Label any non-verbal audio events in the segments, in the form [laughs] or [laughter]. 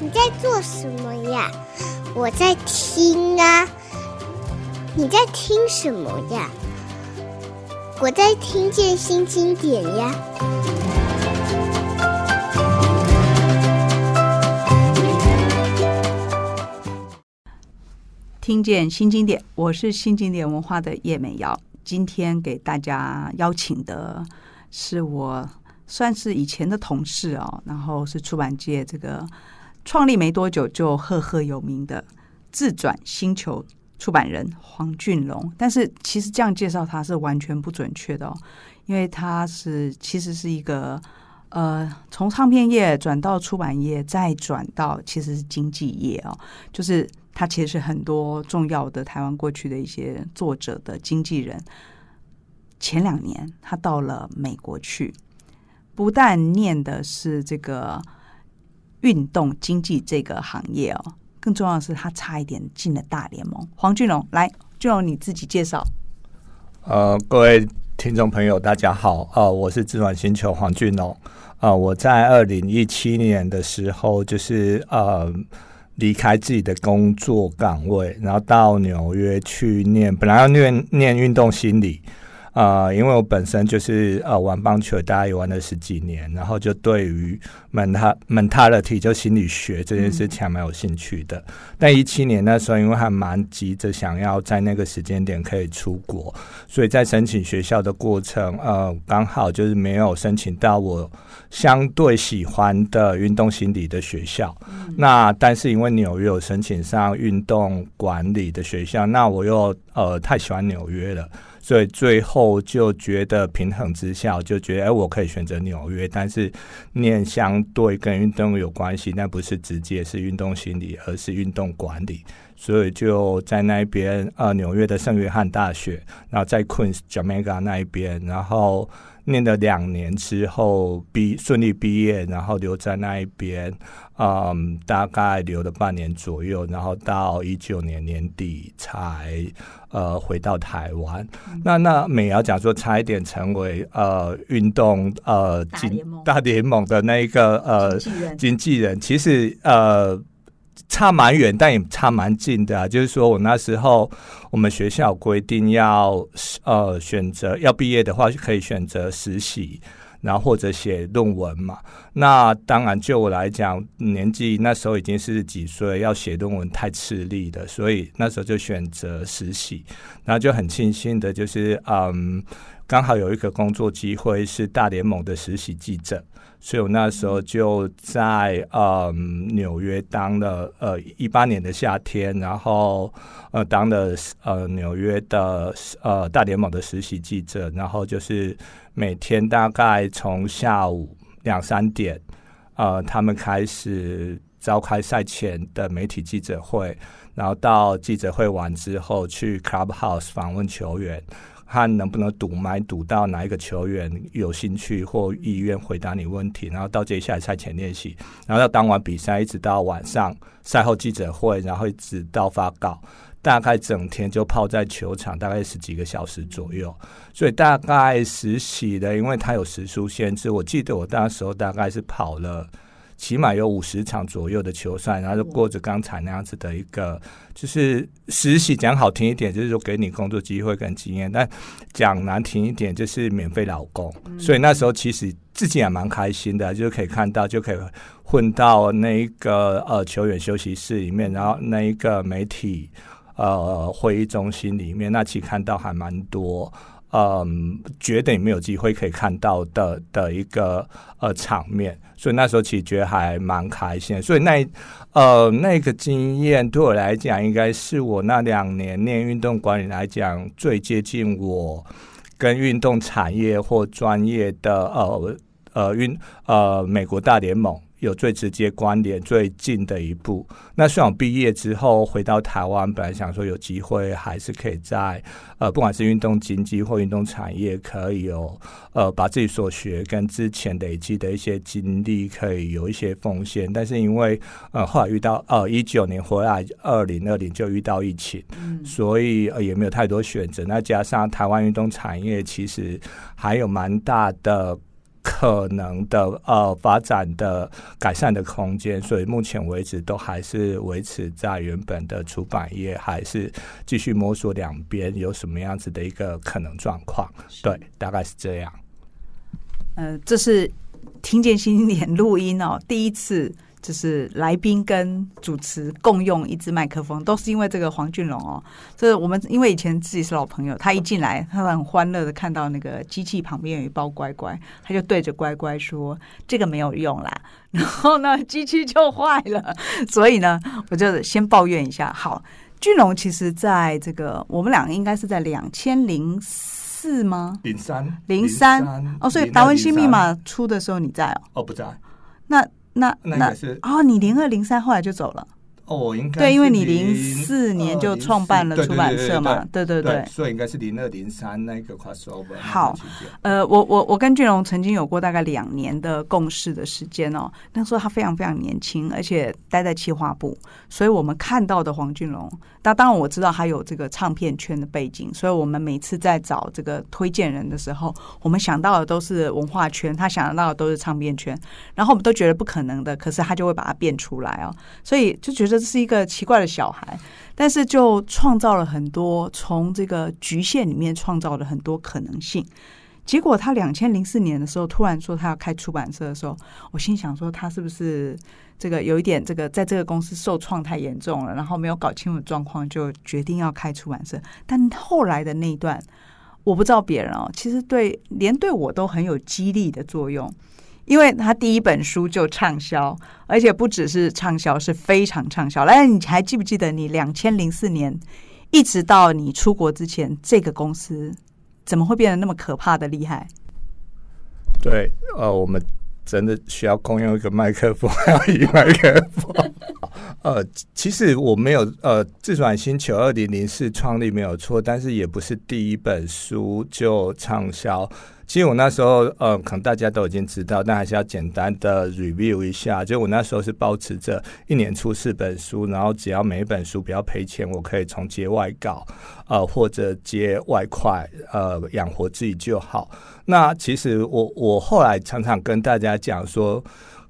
你在做什么呀？我在听啊。你在听什么呀？我在听见新经典呀。听见新经典，我是新经典文化的叶美瑶。今天给大家邀请的是我算是以前的同事哦，然后是出版界这个创立没多久就赫赫有名的自转星球出版人黄俊龙。但是其实这样介绍他是完全不准确的哦，因为他是其实是一个呃从唱片业转到出版业，再转到其实是经纪业哦，就是。他其实是很多重要的台湾过去的一些作者的经纪人。前两年他到了美国去，不但念的是这个运动经济这个行业哦，更重要的是他差一点进了大联盟。黄俊龙，来，俊龙你自己介绍。呃，各位听众朋友，大家好，呃，我是自转星球黄俊龙。呃，我在二零一七年的时候，就是呃。离开自己的工作岗位，然后到纽约去念，本来要念念运动心理。啊、呃，因为我本身就是呃玩棒球，大概也玩了十几年，然后就对于 mentality 就心理学这件事情还蛮有兴趣的。嗯、但一七年那时候，因为还蛮急着想要在那个时间点可以出国，所以在申请学校的过程，呃，刚好就是没有申请到我相对喜欢的运动心理的学校。嗯、那但是因为纽约有申请上运动管理的学校，那我又呃太喜欢纽约了。所以最后就觉得平衡之下，就觉得哎，我可以选择纽约，但是念相对跟运动有关系，但不是直接是运动心理，而是运动管理。所以就在那边，呃，纽约的圣约翰大学，然后在 Queens Jamaica 那一边，然后念了两年之后毕顺利毕业，然后留在那一边。嗯，大概留了半年左右，然后到一九年年底才呃回到台湾。嗯、那那美瑶讲说，差一点成为呃运动呃大联盟的那一个呃经纪人，经纪人其实呃差蛮远，但也差蛮近的啊。就是说我那时候我们学校规定要呃选择要毕业的话，可以选择实习。然后或者写论文嘛，那当然就我来讲，年纪那时候已经是几岁，要写论文太吃力的，所以那时候就选择实习。然后就很庆幸的就是，嗯，刚好有一个工作机会是大联盟的实习记者。所以我那时候就在呃纽约当了呃一八年的夏天，然后呃当了呃纽约的呃大联盟的实习记者，然后就是每天大概从下午两三点，呃他们开始召开赛前的媒体记者会，然后到记者会完之后去 Clubhouse 访问球员。看能不能堵麦堵到哪一个球员有兴趣或意愿回答你问题，然后到接下来赛前练习，然后到当晚比赛，一直到晚上赛后记者会，然后一直到发稿，大概整天就泡在球场，大概十几个小时左右。所以大概实习的，因为他有时数限制，我记得我那时候大概是跑了。起码有五十场左右的球赛，然后就过着刚才那样子的一个，就是实习讲好听一点，就是说给你工作机会跟经验；但讲难听一点，就是免费劳工。所以那时候其实自己也蛮开心的，就可以看到，就可以混到那一个呃球员休息室里面，然后那一个媒体呃会议中心里面，那其实看到还蛮多。嗯，觉得你没有机会可以看到的的一个呃场面，所以那时候其实觉得还蛮开心。所以那呃那个经验对我来讲，应该是我那两年念运动管理来讲最接近我跟运动产业或专业的呃呃运呃美国大联盟。有最直接关联、最近的一步。那虽然我毕业之后回到台湾，本来想说有机会还是可以在呃，不管是运动经济或运动产业，可以有呃，把自己所学跟之前累积的一些经历，可以有一些奉献。但是因为呃，后来遇到呃，一九年回来，二零二零就遇到疫情，嗯、所以呃，也没有太多选择。那加上台湾运动产业其实还有蛮大的。可能的呃发展的改善的空间，所以目前为止都还是维持在原本的出版业，还是继续摸索两边有什么样子的一个可能状况。对，大概是这样。呃，这是听见新经典录音哦，第一次。就是来宾跟主持共用一支麦克风，都是因为这个黄俊龙哦。这我们因为以前自己是老朋友，他一进来，他很欢乐的看到那个机器旁边有一包乖乖，他就对着乖乖说：“这个没有用啦。”然后呢，机器就坏了。所以呢，我就先抱怨一下。好，俊龙其实在这个我们两个应该是在两千零四吗？零三零三哦，所以达文西密码出的时候你在哦？哦，不在。那。那那是哦，你零二零三后来就走了哦，应该对，因为你零四年就创办了出版社嘛，对对对，所以应该是零二零三那个 crossover。好，呃，我我我跟俊龙曾经有过大概两年的共事的时间哦，那时候他非常非常年轻，而且待在企划部，所以我们看到的黄俊龙。那当然我知道他有这个唱片圈的背景，所以我们每次在找这个推荐人的时候，我们想到的都是文化圈，他想到的都是唱片圈，然后我们都觉得不可能的，可是他就会把它变出来哦，所以就觉得这是一个奇怪的小孩，但是就创造了很多，从这个局限里面创造了很多可能性。结果他两千零四年的时候突然说他要开出版社的时候，我心想说他是不是这个有一点这个在这个公司受创太严重了，然后没有搞清楚状况就决定要开出版社。但后来的那一段我不知道别人哦，其实对连对我都很有激励的作用，因为他第一本书就畅销，而且不只是畅销，是非常畅销。来，你还记不记得你两千零四年一直到你出国之前，这个公司？怎么会变得那么可怕的厉害？对，呃，我们真的需要共用一个麦克风，还要一麦克风。[laughs] 呃，其实我没有，呃，自转星球二零零四创立没有错，但是也不是第一本书就畅销。其实我那时候，呃，可能大家都已经知道，但还是要简单的 review 一下。就我那时候是保持着一年出四本书，然后只要每一本书不要赔钱，我可以从接外稿，呃，或者接外快，呃，养活自己就好。那其实我我后来常常跟大家讲说，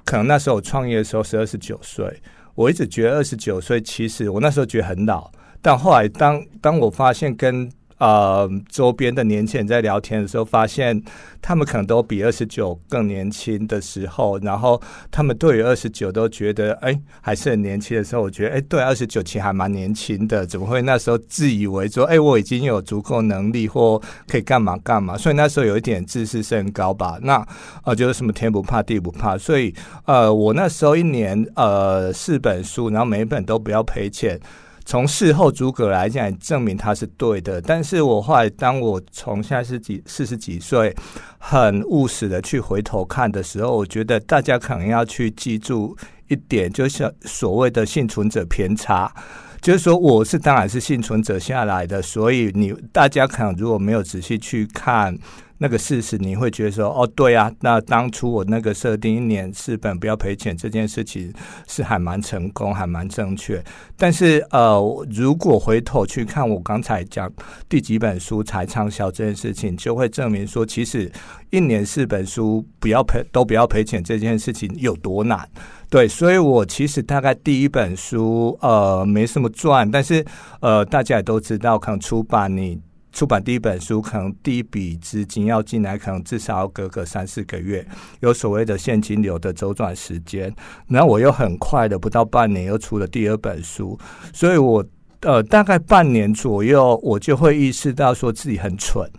可能那时候我创业的时候是二十九岁，我一直觉得二十九岁其实我那时候觉得很老，但后来当当我发现跟呃，周边的年轻人在聊天的时候，发现他们可能都比二十九更年轻的时候，然后他们对于二十九都觉得哎还是很年轻的时候，我觉得哎对二十九其实还蛮年轻的，怎么会那时候自以为说哎我已经有足够能力或可以干嘛干嘛，所以那时候有一点自视甚高吧。那呃就是什么天不怕地不怕，所以呃我那时候一年呃四本书，然后每一本都不要赔钱。从事后诸葛来讲，证明他是对的。但是我后来，当我从现在是几四十几岁，很务实的去回头看的时候，我觉得大家可能要去记住一点，就是所谓的幸存者偏差。就是说，我是当然是幸存者下来的，所以你大家可能如果没有仔细去看。那个事实，你会觉得说，哦，对啊，那当初我那个设定一年四本不要赔钱这件事情是还蛮成功，还蛮正确。但是，呃，如果回头去看我刚才讲第几本书才畅销这件事情，就会证明说，其实一年四本书不要赔都不要赔钱这件事情有多难。对，所以我其实大概第一本书，呃，没什么赚，但是，呃，大家也都知道，可能出版你。出版第一本书，可能第一笔资金要进来，可能至少要隔个三四个月，有所谓的现金流的周转时间。然后我又很快的，不到半年又出了第二本书，所以我呃大概半年左右，我就会意识到说自己很蠢。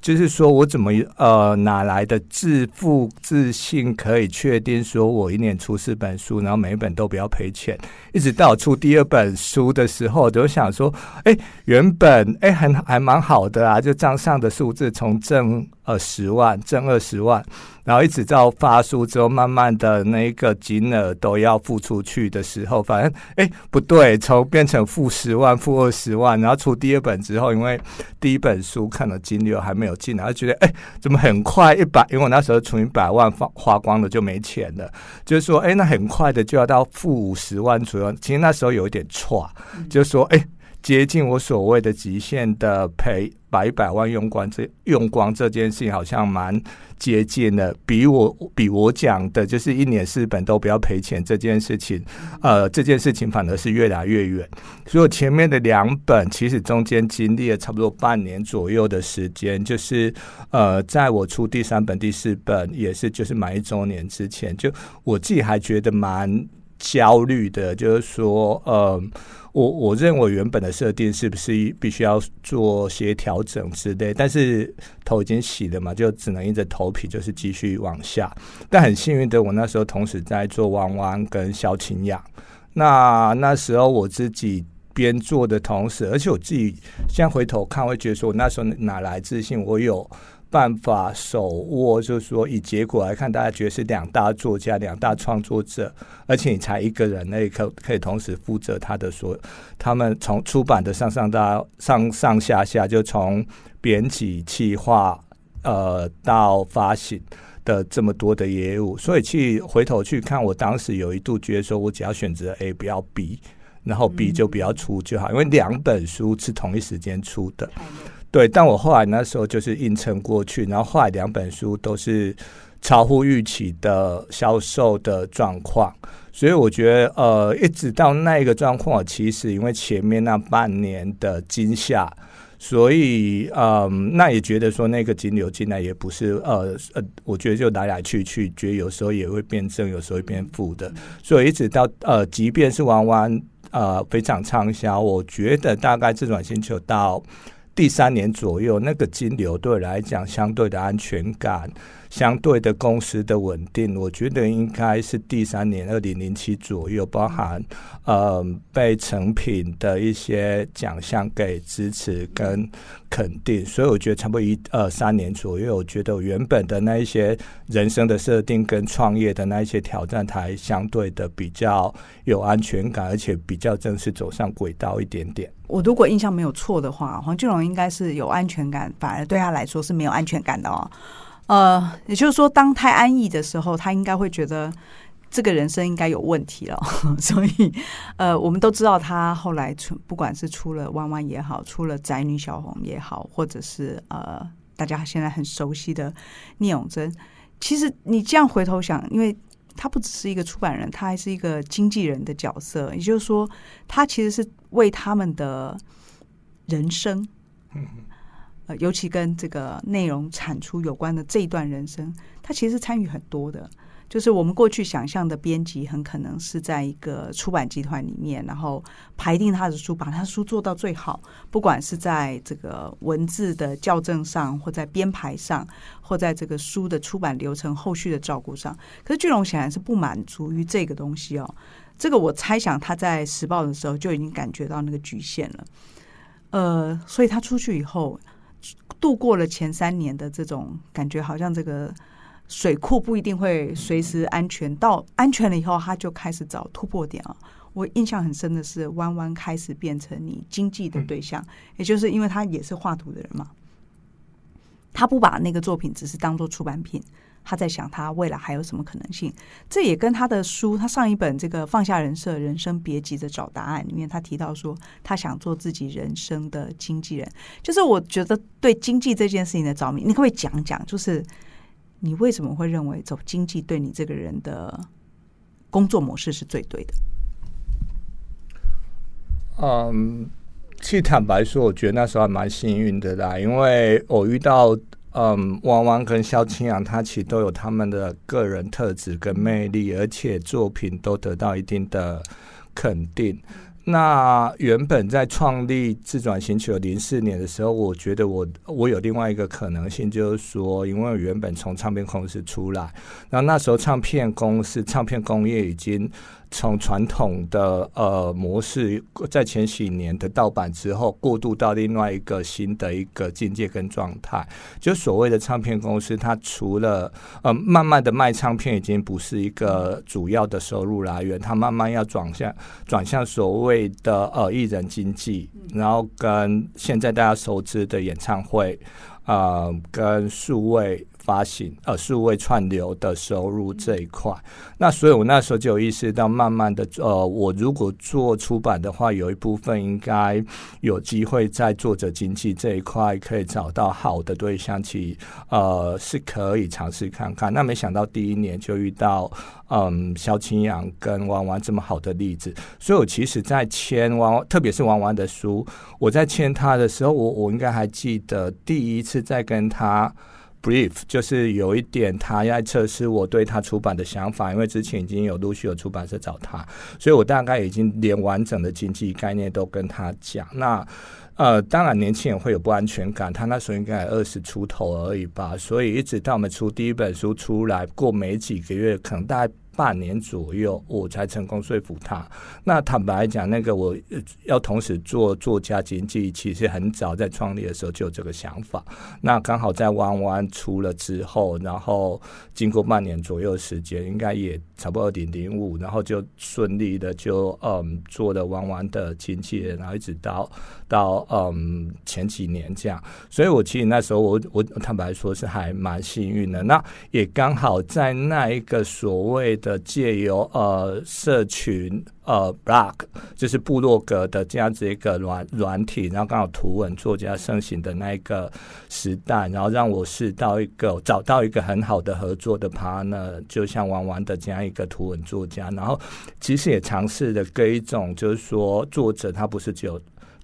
就是说我怎么呃哪来的自负自信，可以确定说我一年出四本书，然后每一本都不要赔钱？一直到出第二本书的时候，就想说，哎，原本哎还还蛮好的啊，就账上的数字从挣二十万，挣二十万。然后一直到发书之后，慢慢的那个金额都要付出去的时候，反正哎不对，从变成负十万、负二十万，然后出第二本之后，因为第一本书看了金流还没有进来，就觉得哎怎么很快一百，因为我那时候存一百万花花光了就没钱了，就是说哎那很快的就要到负五十万左右，其实那时候有一点错，就是说哎接近我所谓的极限的赔。把一百万用光这用光这件事情好像蛮接近的，比我比我讲的就是一年四本都不要赔钱这件事情，呃，这件事情反而是越来越远。所以前面的两本其实中间经历了差不多半年左右的时间，就是呃，在我出第三本、第四本也是就是满一周年之前，就我自己还觉得蛮焦虑的，就是说呃。我我认为原本的设定是不是必须要做些调整之类，但是头已经洗了嘛，就只能硬着头皮就是继续往下。但很幸运的，我那时候同时在做弯弯跟萧清扬。那那时候我自己边做的同时，而且我自己现在回头看，会觉得说我那时候哪来自信？我有。办法手握，就是说以结果来看，大家觉得是两大作家、两大创作者，而且你才一个人，那可可以同时负责他的所，他们从出版的上上到上上下下，就从编辑、企划，呃，到发行的这么多的业务，所以去回头去看，我当时有一度觉得说，我只要选择 A，不要 B，然后 B 就不要出就好，因为两本书是同一时间出的。对，但我后来那时候就是硬撑过去，然后后来两本书都是超乎预期的销售的状况，所以我觉得呃，一直到那一个状况，其实因为前面那半年的惊吓，所以嗯、呃，那也觉得说那个金流进来也不是呃呃，我觉得就来来去去，觉得有时候也会变正，有时候会变负的，所以一直到呃，即便是弯弯呃非常畅销，我觉得大概自转星球到。第三年左右，那个金流对来讲相对的安全感，相对的公司的稳定，我觉得应该是第三年二零零七左右，包含呃被成品的一些奖项给支持跟肯定，所以我觉得差不多一二三年左右，我觉得我原本的那一些人生的设定跟创业的那一些挑战，才相对的比较有安全感，而且比较正式走上轨道一点点。我如果印象没有错的话，黄俊龙应该是有安全感，反而对他来说是没有安全感的哦。呃，也就是说，当太安逸的时候，他应该会觉得这个人生应该有问题了。[laughs] 所以，呃，我们都知道他后来出，不管是出了弯弯也好，出了宅女小红也好，或者是呃，大家现在很熟悉的聂永贞，其实你这样回头想，因为。他不只是一个出版人，他还是一个经纪人的角色。也就是说，他其实是为他们的人生，呃，尤其跟这个内容产出有关的这一段人生，他其实参与很多的。就是我们过去想象的编辑，很可能是在一个出版集团里面，然后排定他的书，把他书做到最好。不管是在这个文字的校正上，或在编排上，或在这个书的出版流程后续的照顾上。可是巨龙显然是不满足于这个东西哦。这个我猜想他在时报的时候就已经感觉到那个局限了。呃，所以他出去以后，度过了前三年的这种感觉，好像这个。水库不一定会随时安全，到安全了以后，他就开始找突破点啊。我印象很深的是，弯弯开始变成你经济的对象，也就是因为他也是画图的人嘛，他不把那个作品只是当做出版品，他在想他未来还有什么可能性。这也跟他的书，他上一本这个放下人设，人生别急着找答案里面，他提到说，他想做自己人生的经纪人。就是我觉得对经济这件事情的着迷，你可不可以讲讲？就是。你为什么会认为走经济对你这个人的工作模式是最对的？嗯，其实坦白说，我觉得那时候还蛮幸运的啦，因为我遇到嗯，汪汪跟萧清扬，他其实都有他们的个人特质跟魅力，而且作品都得到一定的肯定。那原本在创立自转星球零四年的时候，我觉得我我有另外一个可能性，就是说，因为我原本从唱片公司出来，然后那时候唱片公司、唱片工业已经。从传统的呃模式，在前几年的盗版之后，过渡到另外一个新的一个境界跟状态。就所谓的唱片公司，它除了呃慢慢的卖唱片，已经不是一个主要的收入来源，它慢慢要转向转向所谓的呃艺人经济，然后跟现在大家熟知的演唱会，呃跟数位。发行呃数位串流的收入这一块。那所以我那时候就有意识到，慢慢的呃，我如果做出版的话，有一部分应该有机会在作者经济这一块可以找到好的对象，其呃是可以尝试看看。那没想到第一年就遇到嗯萧清扬跟弯弯这么好的例子，所以我其实在签弯弯，特别是弯弯的书，我在签他的时候，我我应该还记得第一次在跟他 brief，就是有一点他要测试我对他出版的想法，因为之前已经有陆续有出版社找他，所以我大概已经连完整的经济概念都跟他讲。那呃，当然年轻人会有不安全感，他那时候应该二十出头而已吧，所以一直到我们出第一本书出来过没几个月，可能大概。半年左右，我才成功说服他。那坦白讲，那个我要同时做作家经济，其实很早在创立的时候就有这个想法。那刚好在弯弯出了之后，然后经过半年左右的时间，应该也差不多二点零五，然后就顺利的就嗯做了弯弯的经纪人，然后一直到到嗯前几年这样。所以我其实那时候我我坦白说是还蛮幸运的。那也刚好在那一个所谓的。的借由呃社群呃 blog 就是布洛格的这样子一个软软体，然后刚好图文作家盛行的那一个时代，然后让我试到一个找到一个很好的合作的 partner，就像玩玩的这样一个图文作家，然后其实也尝试的各一种就是说作者他不是只有。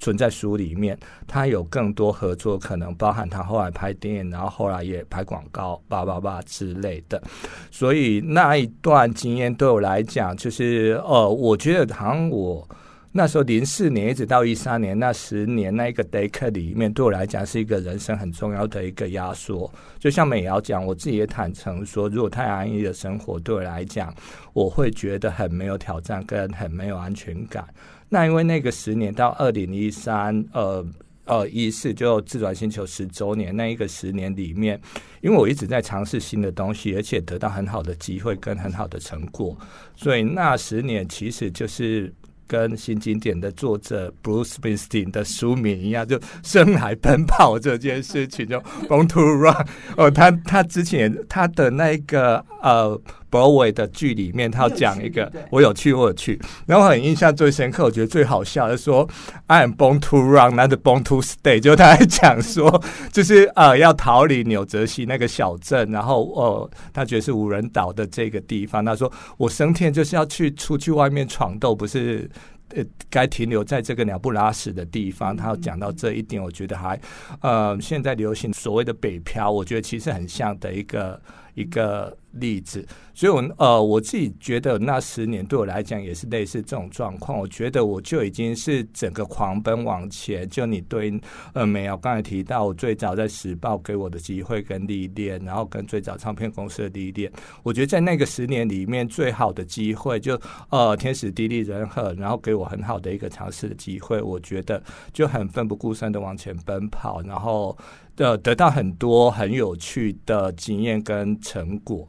存在书里面，他有更多合作可能，包含他后来拍电影，然后后来也拍广告，叭叭叭之类的。所以那一段经验对我来讲，就是呃，我觉得好像我那时候零四年一直到一三年那十年那一个 decade 里面，对我来讲是一个人生很重要的一个压缩。就像美瑶讲，我自己也坦诚说，如果太安逸的生活对我来讲，我会觉得很没有挑战，跟很没有安全感。那因为那个十年到二零一三，呃呃一四就自转星球十周年那一个十年里面，因为我一直在尝试新的东西，而且得到很好的机会跟很好的成果，所以那十年其实就是。跟新经典的作者 Bruce Springsteen 的书名一样，就生来奔跑这件事情，就 Born to Run。哦，他他之前他的那个呃 Broadway 的剧里面，他要讲一个，我有去，我有去，然后很印象最深刻，我觉得最好笑的说，I am born to run, not born to stay。就他在讲说，[laughs] 就是呃要逃离纽泽西那个小镇，然后呃他觉得是无人岛的这个地方，他说我生天就是要去出去外面闯斗，不是。呃，该停留在这个鸟不拉屎的地方。他讲到这一点，我觉得还呃，现在流行所谓的北漂，我觉得其实很像的一个一个例子。所以我，呃，我自己觉得那十年对我来讲也是类似这种状况。我觉得我就已经是整个狂奔往前。就你对呃，没有刚才提到我最早在时报给我的机会跟历练，然后跟最早唱片公司的历练，我觉得在那个十年里面最好的机会就呃天时地利人和，然后给我很好的一个尝试的机会。我觉得就很奋不顾身的往前奔跑，然后的得到很多很有趣的经验跟成果。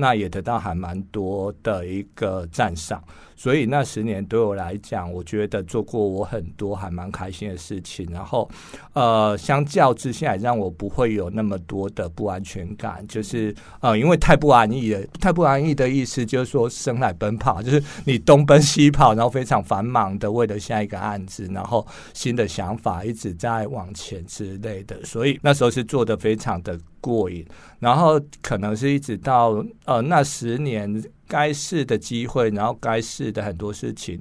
那也得到还蛮多的一个赞赏，所以那十年对我来讲，我觉得做过我很多还蛮开心的事情。然后，呃，相较之下，让我不会有那么多的不安全感，就是呃，因为太不安逸了。太不安逸的意思就是说，生来奔跑，就是你东奔西跑，然后非常繁忙的为了下一个案子，然后新的想法一直在往前之类的。所以那时候是做得非常的过瘾，然后可能是一直到呃那十年该试的机会，然后该试的很多事情。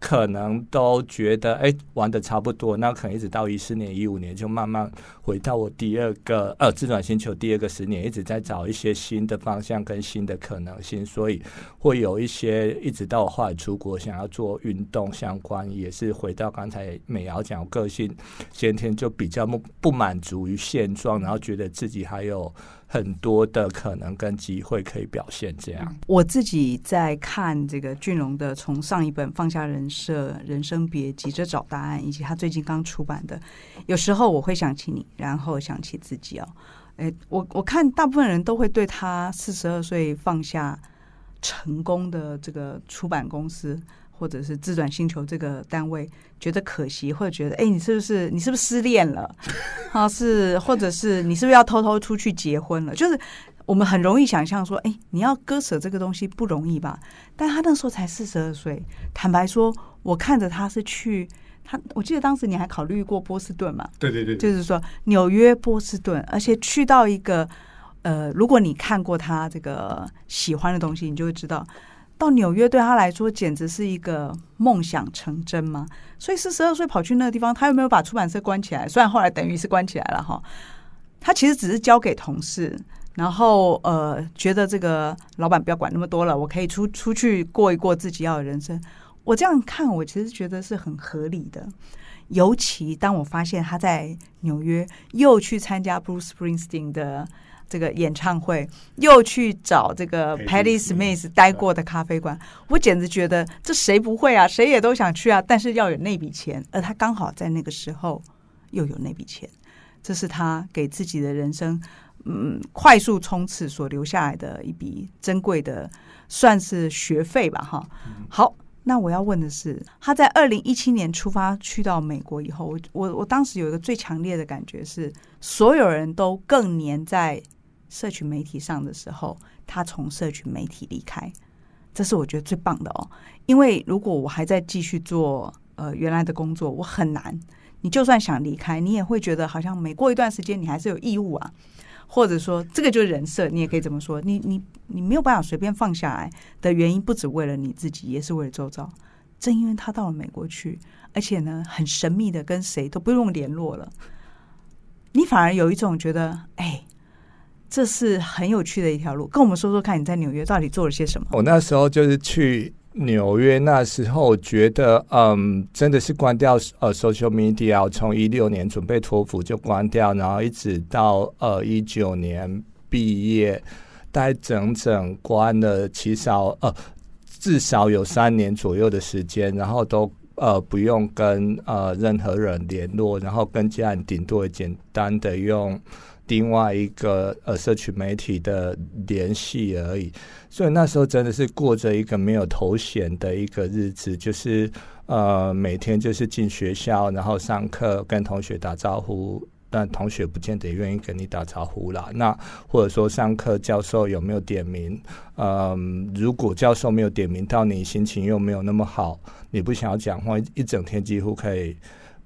可能都觉得哎，玩的差不多，那可能一直到一四年、一五年，就慢慢回到我第二个呃自转星球第二个十年，一直在找一些新的方向跟新的可能性，所以会有一些一直到我后来出国想要做运动相关，也是回到刚才美瑶讲个性先天就比较不不满足于现状，然后觉得自己还有。很多的可能跟机会可以表现这样。我自己在看这个俊龙的，从上一本《放下人设》《人生别急着找答案》，以及他最近刚出版的，有时候我会想起你，然后想起自己哦。诶，我我看大部分人都会对他四十二岁放下成功的这个出版公司。或者是自转星球这个单位觉得可惜，或者觉得哎，你是不是你是不是失恋了？啊，是，或者是你是不是要偷偷出去结婚了？就是我们很容易想象说，哎，你要割舍这个东西不容易吧？但他那时候才四十二岁，坦白说，我看着他是去他，我记得当时你还考虑过波士顿嘛？对对对，就是说纽约、波士顿，而且去到一个呃，如果你看过他这个喜欢的东西，你就会知道。到纽约对他来说简直是一个梦想成真嘛，所以四十二岁跑去那个地方，他又没有把出版社关起来？虽然后来等于是关起来了哈，他其实只是交给同事，然后呃觉得这个老板不要管那么多了，我可以出出去过一过自己要的人生。我这样看，我其实觉得是很合理的。尤其当我发现他在纽约又去参加 Bruce Springsteen 的。这个演唱会又去找这个 Patty Smith 待过的咖啡馆，我简直觉得这谁不会啊？谁也都想去啊！但是要有那笔钱，而他刚好在那个时候又有那笔钱，这是他给自己的人生嗯快速冲刺所留下来的一笔珍贵的，算是学费吧哈。好，那我要问的是，他在二零一七年出发去到美国以后，我我我当时有一个最强烈的感觉是，所有人都更黏在。社群媒体上的时候，他从社群媒体离开，这是我觉得最棒的哦。因为如果我还在继续做呃原来的工作，我很难。你就算想离开，你也会觉得好像每过一段时间，你还是有义务啊，或者说这个就是人设，你也可以这么说。你你你没有办法随便放下来的原因，不只为了你自己，也是为了周遭。正因为他到了美国去，而且呢很神秘的跟谁都不用联络了，你反而有一种觉得哎。这是很有趣的一条路，跟我们说说看，你在纽约到底做了些什么？我那时候就是去纽约，那时候觉得，嗯，真的是关掉呃，social media。从一六年准备托福就关掉，然后一直到呃一九年毕业，大概整整关了，至少呃至少有三年左右的时间，然后都呃不用跟呃任何人联络，然后跟家人顶多简单的用。另外一个呃，社群媒体的联系而已，所以那时候真的是过着一个没有头衔的一个日子，就是呃，每天就是进学校，然后上课跟同学打招呼，但同学不见得愿意跟你打招呼啦。那或者说上课教授有没有点名？嗯、如果教授没有点名到你，心情又没有那么好，你不想要讲话，一整天几乎可以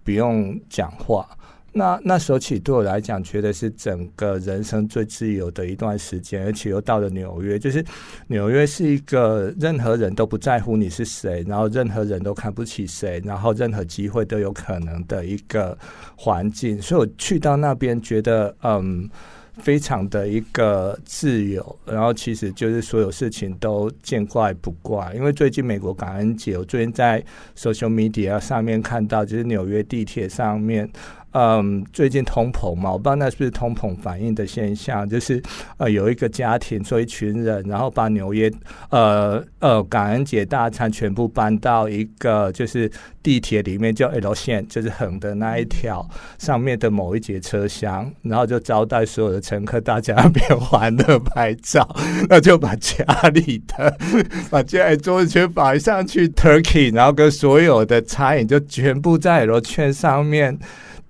不用讲话。那那时候起对我来讲，觉得是整个人生最自由的一段时间，而且又到了纽约，就是纽约是一个任何人都不在乎你是谁，然后任何人都看不起谁，然后任何机会都有可能的一个环境。所以我去到那边，觉得嗯，非常的一个自由，然后其实就是所有事情都见怪不怪。因为最近美国感恩节，我最近在 social media 上面看到，就是纽约地铁上面。嗯，最近通膨嘛，我不知道那是不是通膨反应的现象，就是呃有一个家庭，说一群人，然后把纽约呃呃感恩节大餐全部搬到一个就是地铁里面叫 L 线，就是横的那一条上面的某一节车厢，然后就招待所有的乘客，大家那边欢乐拍照，那就把家里的 [laughs] 把家里桌子全摆上去 Turkey，然后跟所有的餐饮就全部在 L 线上面。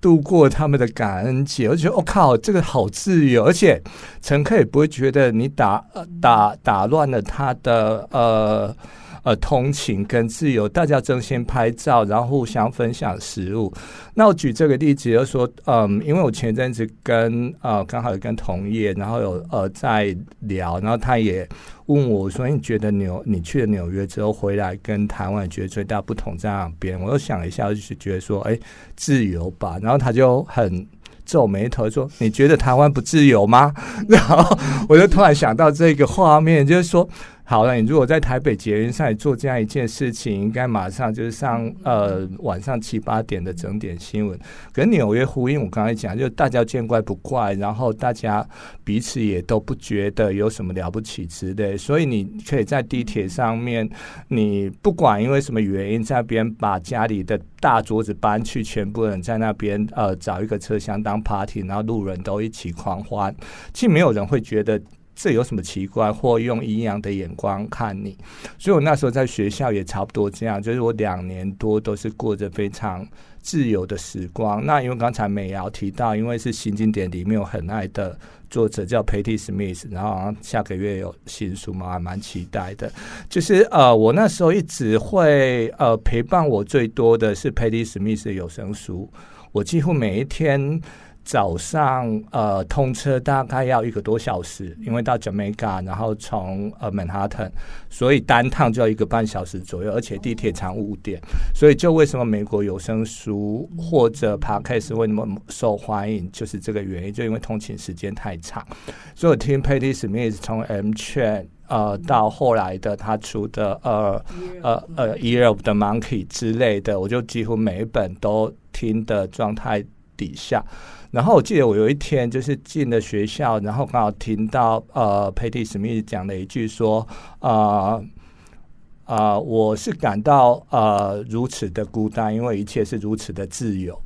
度过他们的感恩节，我觉得我、靠，这个好自由，而且乘客也不会觉得你打打打乱了他的呃。呃，通勤跟自由，大家争先拍照，然后互相分享食物。那我举这个例子，就说，嗯，因为我前阵子跟呃刚好有跟同业，然后有呃在聊，然后他也问我说：“你觉得纽你去了纽约之后回来跟台湾，觉得最大不同在哪边？”我又想了一下，就是觉得说：“哎，自由吧。”然后他就很皱眉头说：“你觉得台湾不自由吗？” [laughs] 然后我就突然想到这个画面，就是说。好了，你如果在台北捷运上做这样一件事情，应该马上就是上呃晚上七八点的整点新闻。跟纽约呼应，我刚才讲，就大家见怪不怪，然后大家彼此也都不觉得有什么了不起之类。所以你可以在地铁上面，你不管因为什么原因，在那边把家里的大桌子搬去，全部人在那边呃找一个车厢当 party，然后路人都一起狂欢，其实没有人会觉得。这有什么奇怪？或用阴阳的眼光看你？所以我那时候在学校也差不多这样，就是我两年多都是过着非常自由的时光。那因为刚才美瑶提到，因为是新经典里面有很爱的作者叫 Patti Smith，然后下个月有新书嘛，还蛮期待的。就是呃，我那时候一直会呃陪伴我最多的是 Patti Smith 的有声书，我几乎每一天。早上呃通车大概要一个多小时，因为到 Jamaica，然后从呃曼哈顿，所以单趟就要一个半小时左右，而且地铁常误点，所以就为什么美国有声书或者 Podcast 为什么受欢迎，就是这个原因，就因为通勤时间太长。所以我听 Patti Smith 从 M 圈呃到后来的他出的呃呃呃 Year of the Monkey 之类的，我就几乎每一本都听的状态底下。然后我记得我有一天就是进了学校，然后刚好听到呃佩蒂史密斯讲了一句说啊啊、我是感到呃如此的孤单，因为一切是如此的自由。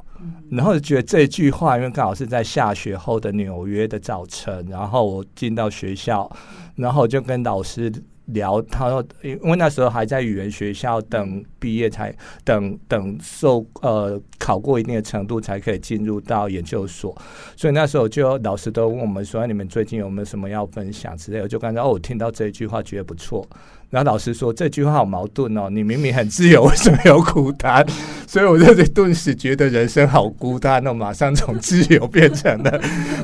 然后就觉得这句话，因为刚好是在下雪后的纽约的早晨，然后我进到学校，然后就跟老师。聊，他说，因为那时候还在语言学校等毕业才，等等受呃考过一定的程度才可以进入到研究所，所以那时候就老师都问我们说，你们最近有没有什么要分享之类的？我就感觉哦，我听到这一句话觉得不错。然后老师说这句话好矛盾哦，你明明很自由，为什么有孤单？所以我就顿时觉得人生好孤单哦，马上从自由变成了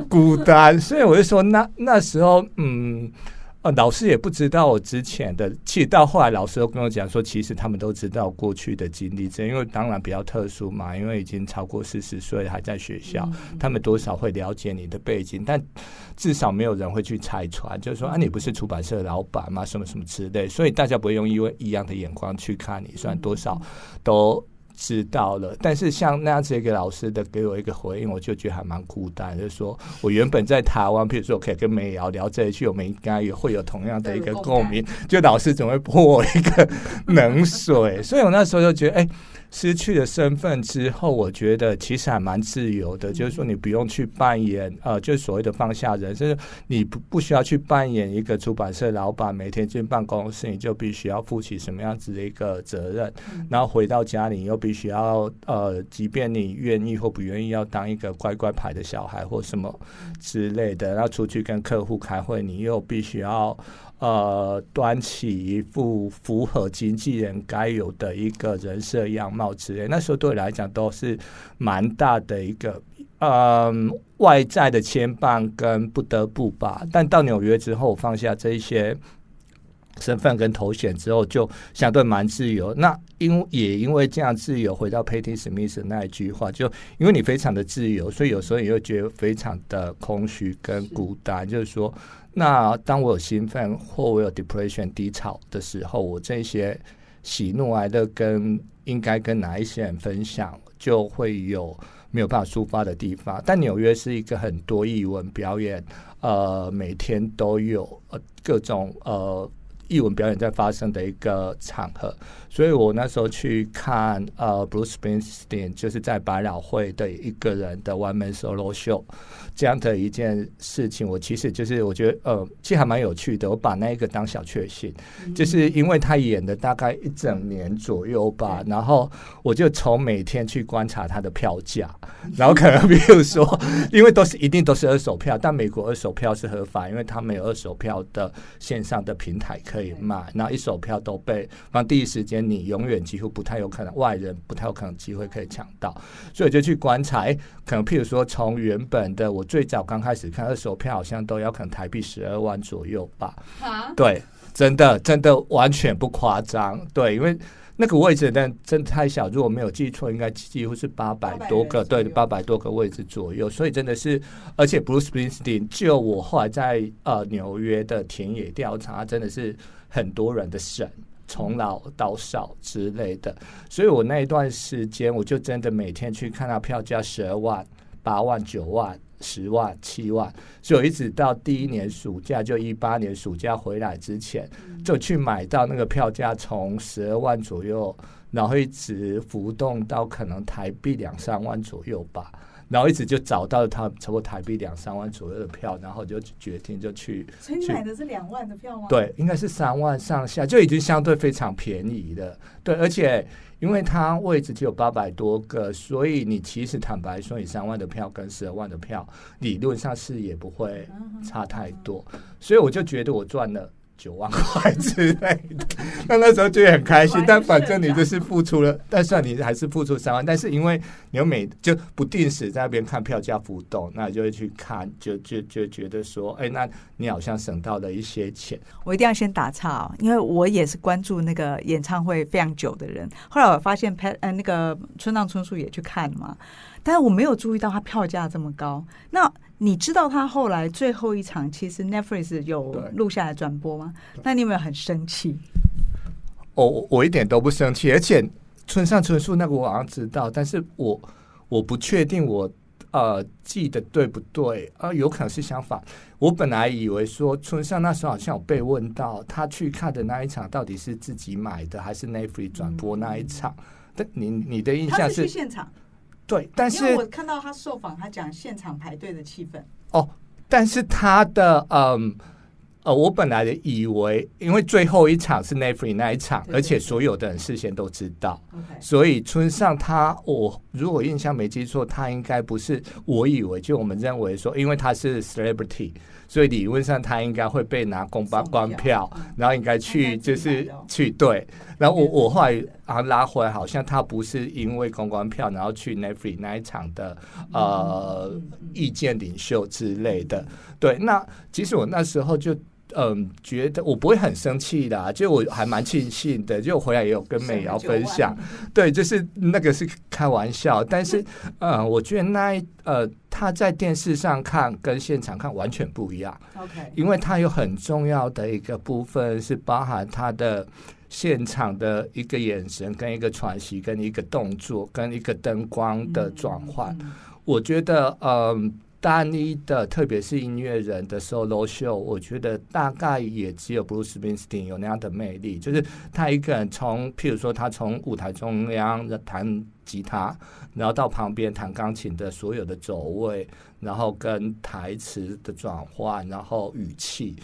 孤单。所以我就说，那那时候嗯。呃，老师也不知道我之前的，其实到后来老师都跟我讲说，其实他们都知道过去的经历，这因为当然比较特殊嘛，因为已经超过四十岁还在学校，他们多少会了解你的背景，但至少没有人会去拆穿，就是说啊，你不是出版社的老板嘛，什么什么之类，所以大家不会用因为一样的眼光去看你，虽然多少都。知道了，但是像那样子一个老师的给我一个回应，我就觉得还蛮孤单。就是说我原本在台湾，譬如说我可以跟美瑶聊这一句，我们应该也会有同样的一个共鸣。就老师总会泼我一个冷水，[laughs] 所以我那时候就觉得，哎。失去了身份之后，我觉得其实还蛮自由的，就是说你不用去扮演呃，就是所谓的放下人，就是你不不需要去扮演一个出版社老板，每天进办公室你就必须要负起什么样子的一个责任，然后回到家里又必须要呃，即便你愿意或不愿意，要当一个乖乖牌的小孩或什么之类的，然后出去跟客户开会，你又必须要。呃，端起一副符合经纪人该有的一个人设样貌之类，那时候对我来讲都是蛮大的一个呃外在的牵绊跟不得不吧。但到纽约之后，放下这些身份跟头衔之后，就相对蛮自由。那因也因为这样自由，回到 Patti Smith 那一句话，就因为你非常的自由，所以有时候你会觉得非常的空虚跟孤单，就是说。那当我有兴奋或我有 depression 低潮的时候，我这些喜怒哀乐跟应该跟哪一些人分享，就会有没有办法抒发的地方。但纽约是一个很多艺文表演，呃，每天都有呃各种呃艺文表演在发生的一个场合，所以我那时候去看呃 Bruce Springsteen 就是在百老汇的一个人的 one man solo show。这样的一件事情，我其实就是我觉得呃，其实还蛮有趣的。我把那一个当小确幸，就是因为他演的大概一整年左右吧，然后我就从每天去观察他的票价，[laughs] 然后可能比如说，因为都是一定都是二手票，但美国二手票是合法，因为他们有二手票的线上的平台可以卖，然后一手票都被，然后第一时间你永远几乎不太有可能外人不太有可能机会可以抢到，所以我就去观察，诶，可能譬如说从原本的我。最早刚开始看二手票，好像都要可能台币十二万左右吧。啊，对，真的真的完全不夸张。对，因为那个位置但真的太小，如果没有记错，应该几乎是八百多个，对，八百多个位置左右。所以真的是，而且 Bruce Springsteen 就我后来在呃纽约的田野调查，真的是很多人的神，从老到少之类的。所以我那一段时间，我就真的每天去看到票价十二万、八万、九万。十万、七万，所以我一直到第一年暑假，就一八年暑假回来之前，就去买到那个票价从十二万左右，然后一直浮动到可能台币两三万左右吧。然后一直就找到了他差不多台币两三万左右的票，然后就决定就去。所以你买的是两万的票吗？对，应该是三万上下，就已经相对非常便宜的。对，而且因为它位置只有八百多个，所以你其实坦白说，你三万的票跟十二万的票，理论上是也不会差太多。所以我就觉得我赚了。九万块之类的，那那时候就很开心。但反正你就是付出了，但算你还是付出三万。但是因为你又每就不定时在那边看票价浮动，那你就会去看，就就就觉得说，哎，那你好像省到了一些钱。我一定要先打岔哦，因为我也是关注那个演唱会非常久的人。后来我发现，拍呃那个村上春树也去看嘛，但是我没有注意到他票价这么高。那你知道他后来最后一场其实 Netflix 有录下来转播吗？那你有没有很生气？我、哦、我一点都不生气，而且村上春树那个我好像知道，但是我我不确定我呃记得对不对啊、呃？有可能是相反。我本来以为说村上那时候好像有被问到，他去看的那一场到底是自己买的还是 Netflix 转播那一场？嗯、但你你的印象是，是现场？对，但是我看到他受访，他讲现场排队的气氛。哦，但是他的嗯呃，我本来的以为，因为最后一场是 Netflix 那一场，对对对，而且所有的人事先都知道所以村上他，我如果印象没记错，他应该不是我以为，就我们认为说，因为他是 celebrity。所以理论上他应该会被拿公关官票，然后应该去就是去对。然后我我后来啊拉回来，好像他不是因为公关票，然后去 Netflix 那一场的呃意见领袖之类的。对，那其实我那时候就。嗯，觉得我不会很生气的，就我还蛮庆幸的，就回来也有跟美瑶分享，对，就是那个是开玩笑，但是 [laughs] 呃，我觉得那呃他在电视上看跟现场看完全不一样，OK，因为他有很重要的一个部分是包含他的现场的一个眼神跟一个喘息跟一个动作跟一个灯光的转换，我觉得嗯。单一的，特别是音乐人的 solo show，我觉得大概也只有 Bruce Springsteen 有那样的魅力，就是他一个人从，譬如说他从舞台中央的弹吉他，然后到旁边弹钢琴的所有的走位，然后跟台词的转换，然后语气，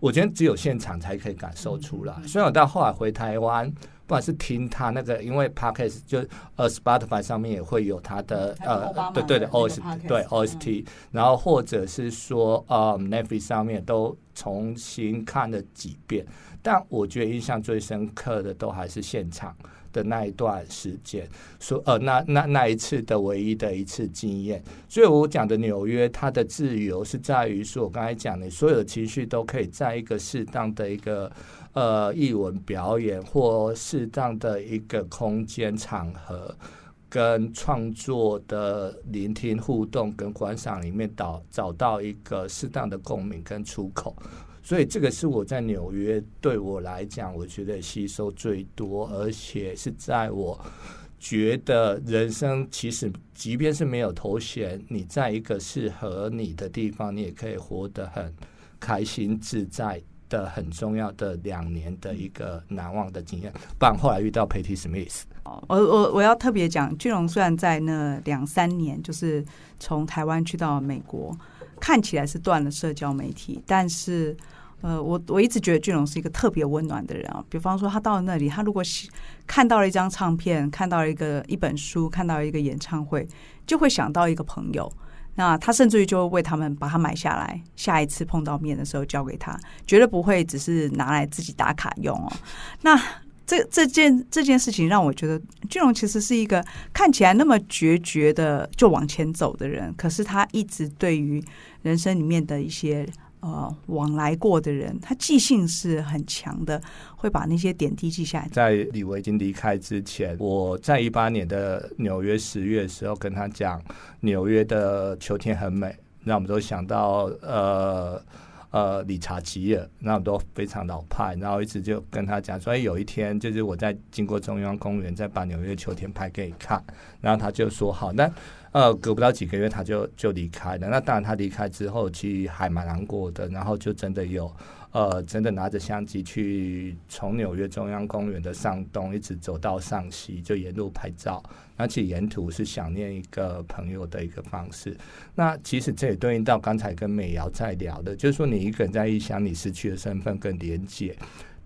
我觉得只有现场才可以感受出来。虽然我到后来回台湾。不管是听他那个，因为 Podcast 就呃 Spotify 上面也会有他的呃，对对的 OST 对 OST，然后或者是说呃 Netflix 上面都重新看了几遍，但我觉得印象最深刻的都还是现场的那一段时间，说呃那那那一次的唯一的一次经验，所以我讲的纽约它的自由是在于说，我刚才讲的所有的情绪都可以在一个适当的一个。呃，译文表演或适当的一个空间场合，跟创作的聆听互动跟观赏里面找找到一个适当的共鸣跟出口，所以这个是我在纽约对我来讲，我觉得吸收最多，而且是在我觉得人生其实即便是没有头衔，你在一个适合你的地方，你也可以活得很开心自在。的很重要的两年的一个难忘的经验，不然后来遇到 Patty Smith。我我我要特别讲，俊龙虽然在那两三年，就是从台湾去到美国，看起来是断了社交媒体，但是呃，我我一直觉得俊龙是一个特别温暖的人啊。比方说，他到了那里，他如果看到了一张唱片，看到了一个一本书，看到了一个演唱会，就会想到一个朋友。那他甚至于就会为他们把它买下来，下一次碰到面的时候交给他，绝对不会只是拿来自己打卡用哦。那这这件这件事情让我觉得，俊龙其实是一个看起来那么决绝的就往前走的人，可是他一直对于人生里面的一些。呃，往来过的人，他记性是很强的，会把那些点滴记下来。在李维已经离开之前，我在一八年的纽约十月的时候跟他讲，纽约的秋天很美，那我们都想到呃呃理查吉尔，那我都非常老派，然后一直就跟他讲，所以有一天就是我在经过中央公园，再把纽约秋天拍给你看，然后他就说好，那。呃，隔不到几个月他就就离开了。那当然他离开之后，其实还蛮难过的。然后就真的有。呃，真的拿着相机去从纽约中央公园的上东一直走到上西，就沿路拍照。而且沿途是想念一个朋友的一个方式。那其实这也对应到刚才跟美瑶在聊的，就是说你一个人在异乡，你失去了身份跟连接。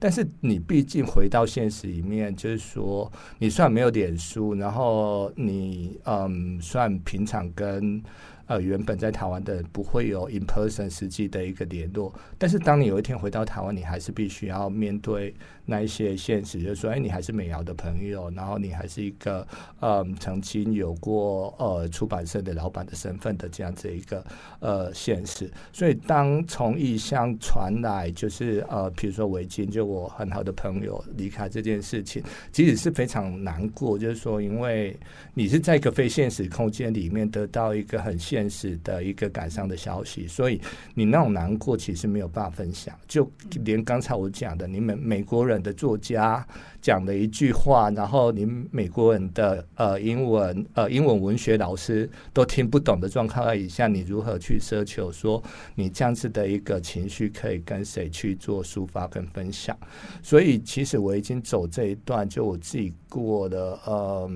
但是你毕竟回到现实里面，就是说你算没有点书，然后你嗯算平常跟。呃，原本在台湾的不会有 in person 实际的一个联络，但是当你有一天回到台湾，你还是必须要面对那一些现实，就是说，哎，你还是美瑶的朋友，然后你还是一个呃曾经有过呃出版社的老板的身份的这样子一个呃现实。所以当从异乡传来，就是呃，比如说维京，就我很好的朋友离开这件事情，其实是非常难过，就是说，因为你是在一个非现实空间里面得到一个很现现实的一个感伤的消息，所以你那种难过其实没有办法分享。就连刚才我讲的，你们美国人的作家讲的一句话，然后你美国人的呃英文呃英文文学老师都听不懂的状况以下，你如何去奢求说你这样子的一个情绪可以跟谁去做抒发跟分享？所以其实我已经走这一段，就我自己过的呃。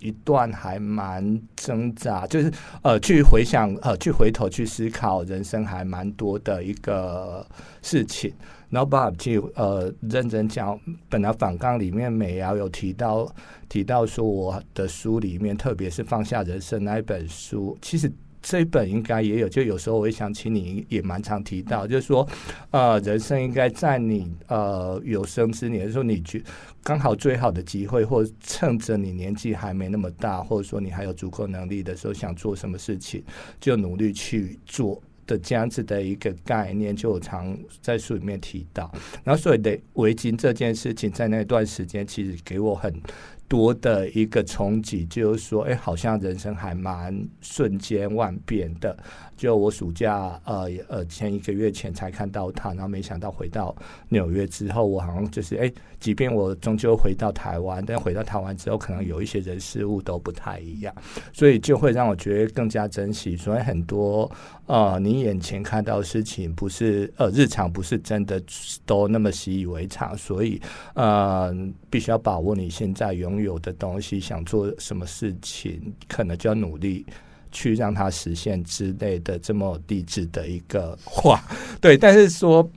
一段还蛮挣扎，就是呃，去回想呃，去回头去思考人生还蛮多的一个事情。然后把去呃认真讲，本来反纲里面美瑶有提到提到说我的书里面，特别是放下人生那一本书，其实。这本应该也有，就有时候我会想起你，也蛮常提到，就是说，呃，人生应该在你呃有生之年的时候，你觉刚好最好的机会，或趁着你年纪还没那么大，或者说你还有足够能力的时候，想做什么事情，就努力去做的这样子的一个概念，就常在书里面提到。然后，所以的围巾这件事情，在那段时间，其实给我很。多的一个冲击，就是说，哎，好像人生还蛮瞬间万变的。就我暑假，呃呃，前一个月前才看到他，然后没想到回到纽约之后，我好像就是，哎，即便我终究回到台湾，但回到台湾之后，可能有一些人事物都不太一样，所以就会让我觉得更加珍惜。所以很多，呃，你眼前看到的事情，不是呃日常，不是真的都那么习以为常，所以，呃，必须要把握你现在拥有的东西，想做什么事情，可能就要努力。去让它实现之类的这么励志的一个话，对，但是说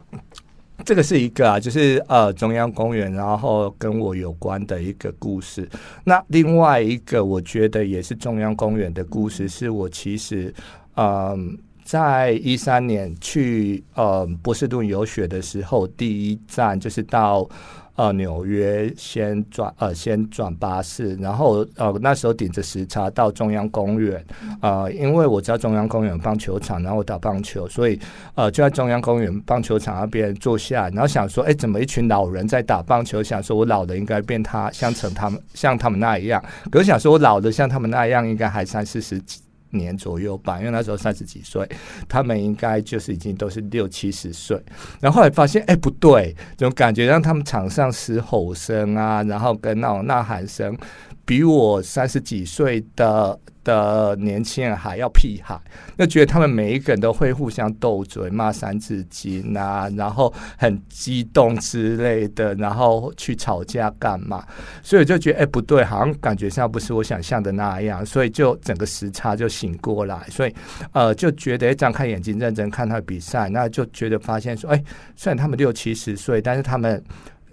这个是一个啊，就是呃中央公园，然后跟我有关的一个故事。那另外一个我觉得也是中央公园的故事，是我其实嗯、在一三年去呃波士顿游学的时候，第一站就是到。呃，纽约先转呃先转巴士，然后呃那时候顶着时差到中央公园，呃，因为我知道中央公园有棒球场，然后我打棒球，所以呃就在中央公园棒球场那边坐下，然后想说，哎，怎么一群老人在打棒球？想说我老了应该变他像成他们像他们那一样，可是想说我老的像他们那样，应该还三四十几。年左右吧，因为那时候三十几岁，他们应该就是已经都是六七十岁。然后后来发现，哎，不对，这种感觉让他们场上嘶吼声啊，然后跟那种呐喊声，比我三十几岁的。的年轻人还要屁孩，那觉得他们每一个人都会互相斗嘴、骂三字经啊，然后很激动之类的，然后去吵架干嘛？所以我就觉得哎不对，好像感觉上不是我想象的那样，所以就整个时差就醒过来，所以呃就觉得张开眼睛认真看他的比赛，那就觉得发现说，哎，虽然他们六七十岁，但是他们。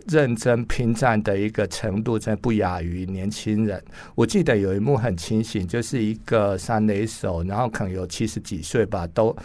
认真拼战的一个程度，真的不亚于年轻人。我记得有一幕很清醒，就是一个三垒手，然后可能有七十几岁吧，都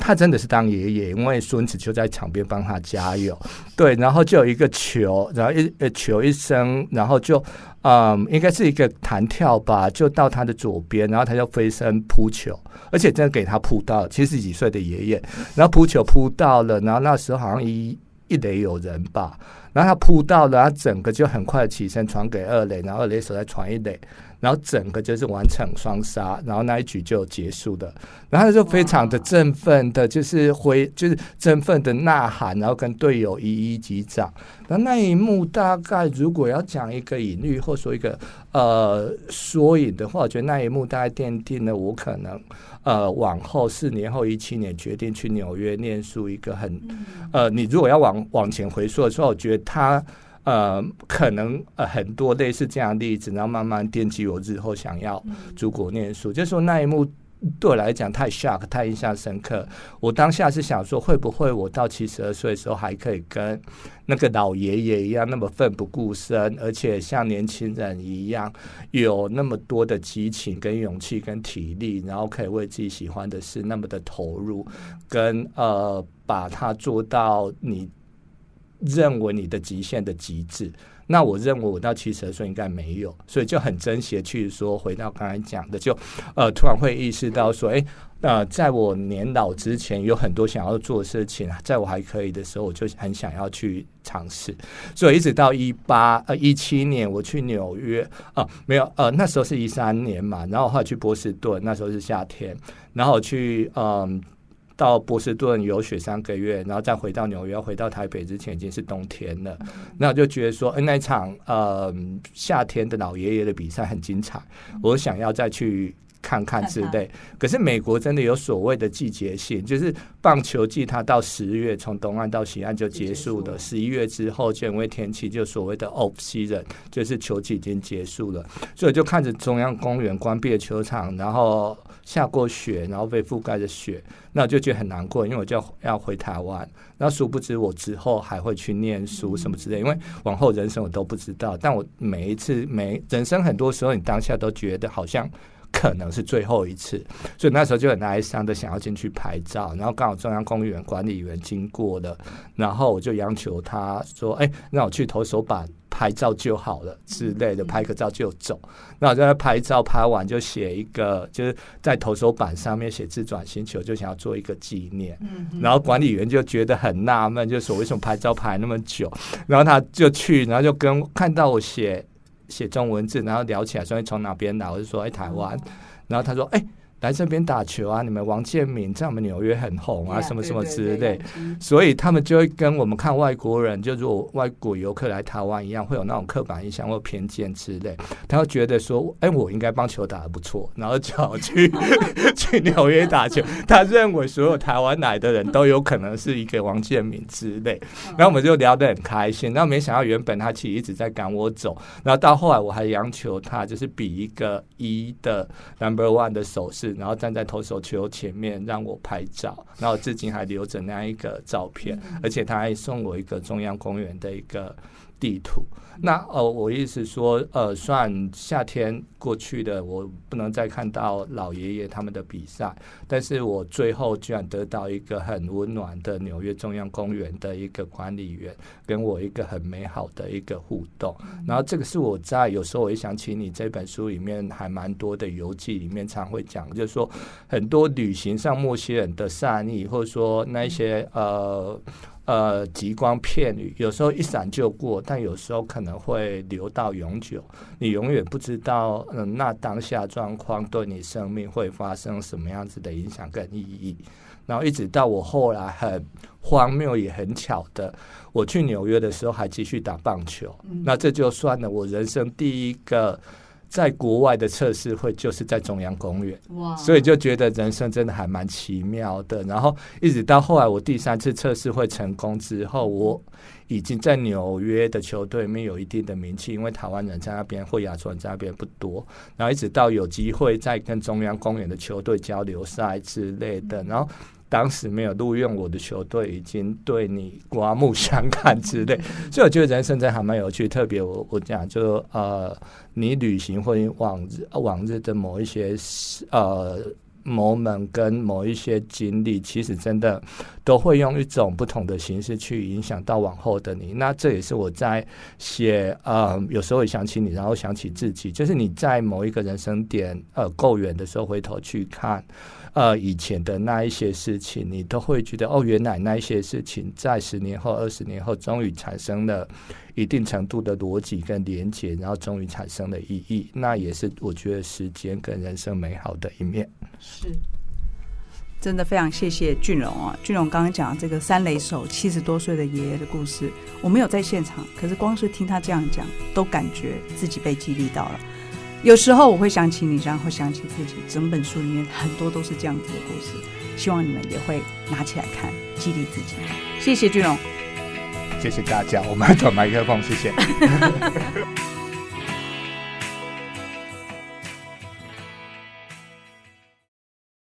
他真的是当爷爷，因为孙子就在场边帮他加油。对，然后就有一个球，然后一呃球一声，然后就嗯，应该是一个弹跳吧，就到他的左边，然后他就飞身扑球，而且真的给他扑到七十几岁的爷爷，然后扑球扑到了，然后那时候好像一。一垒有人吧，然后他扑到了，他整个就很快起身传给二垒，然后二垒手再传一垒。然后整个就是完成双杀，然后那一局就结束了。然后他就非常的振奋的，就是回就是振奋的呐喊，然后跟队友一一击掌。那那一幕大概如果要讲一个隐喻，或说一个呃缩影的话，我觉得那一幕大概奠定了我可能呃往后四年后一七年决定去纽约念书一个很呃，你如果要往往前回溯的时候，我觉得他。呃，可能呃很多类似这样的例子，然后慢慢奠基我日后想要出国念书。嗯、就是说那一幕对我来讲太 shock，太印象深刻。我当下是想说，会不会我到七十二岁的时候还可以跟那个老爷爷一样那么奋不顾身，而且像年轻人一样有那么多的激情、跟勇气、跟体力，然后可以为自己喜欢的事那么的投入，跟呃把它做到你。认为你的极限的极致，那我认为我到七十岁应该没有，所以就很真实的去说，回到刚才讲的，就呃突然会意识到说，哎，呃，在我年老之前，有很多想要做的事情，在我还可以的时候，我就很想要去尝试。所以一直到一八呃一七年，我去纽约啊，没有呃那时候是一三年嘛，然后后来去波士顿，那时候是夏天，然后去嗯。到波士顿游学三个月，然后再回到纽约，回到台北之前已经是冬天了。那我就觉得说，那场呃夏天的老爷爷的比赛很精彩，我想要再去看看之类。可是美国真的有所谓的季节性，就是棒球季它到十月从东岸到西岸就结束了，十一月之后就因为天气就所谓的 off season，就是球季已经结束了，所以就看着中央公园关闭的球场，然后。下过雪，然后被覆盖着雪，那我就觉得很难过，因为我就要回台湾。那殊不知我之后还会去念书什么之类，因为往后人生我都不知道。但我每一次，每人生很多时候，你当下都觉得好像可能是最后一次，所以那时候就很哀伤的想要进去拍照。然后刚好中央公园管理员经过了，然后我就央求他说：“哎，让我去投手板。”拍照就好了之类的，拍个照就走。那我在拍照拍完就写一个，就是在投手板上面写“自转星球”，就想要做一个纪念。然后管理员就觉得很纳闷，就说为什么拍照拍那么久？然后他就去，然后就跟看到我写写中文字，然后聊起来说：“从哪边来？”我就说：“哎，台湾。”然后他说：“哎。”来这边打球啊！你们王建民在我们纽约很红啊，什么什么之类，所以他们就会跟我们看外国人，就如果外国游客来台湾一样，会有那种刻板印象或偏见之类。他会觉得说，哎，我应该棒球打得不错，然后就要去 [laughs] 去纽约打球。他认为所有台湾来的人都有可能是一个王建民之类。然后我们就聊得很开心。然后没想到原本他其实一直在赶我走，然后到后来我还央求他，就是比一个一的 number one 的手势。然后站在投手球前面让我拍照，然后至今还留着那一个照片，而且他还送我一个中央公园的一个地图。那呃，我意思说，呃，算夏天过去的，我不能再看到老爷爷他们的比赛，但是我最后居然得到一个很温暖的纽约中央公园的一个管理员，跟我一个很美好的一个互动。然后这个是我在有时候我一想起你这本书里面还蛮多的游记里面常会讲，就是说很多旅行上墨西人的善意，或者说那些呃。呃，极光片羽，有时候一闪就过，但有时候可能会留到永久。你永远不知道，嗯，那当下状况对你生命会发生什么样子的影响跟意义。然后一直到我后来很荒谬也很巧的，我去纽约的时候还继续打棒球，嗯、那这就算了。我人生第一个。在国外的测试会就是在中央公园，哇！所以就觉得人生真的还蛮奇妙的。然后一直到后来我第三次测试会成功之后，我已经在纽约的球队里面有一定的名气，因为台湾人在那边或亚洲人在那边不多。然后一直到有机会再跟中央公园的球队交流赛之类的，然后。当时没有录用我的球队，已经对你刮目相看之类，所以我觉得人生真还蛮有趣。特别我我讲就呃，你旅行或往日往日的某一些呃 moment 跟某一些经历，其实真的都会用一种不同的形式去影响到往后的你。那这也是我在写，呃，有时候会想起你，然后想起自己，就是你在某一个人生点，呃，够远的时候，回头去看。呃，以前的那一些事情，你都会觉得哦，原来那一些事情在十年后、二十年后，终于产生了一定程度的逻辑跟连结，然后终于产生了意义。那也是我觉得时间跟人生美好的一面。是，真的非常谢谢俊龙啊！俊龙刚刚讲这个三雷手七十多岁的爷爷的故事，我没有在现场，可是光是听他这样讲，都感觉自己被激励到了。有时候我会想起你，然后想起自己。整本书里面很多都是这样子的故事，希望你们也会拿起来看，激励自己。谢谢俊龙，谢谢大家。我们转麦克风，谢谢。[laughs]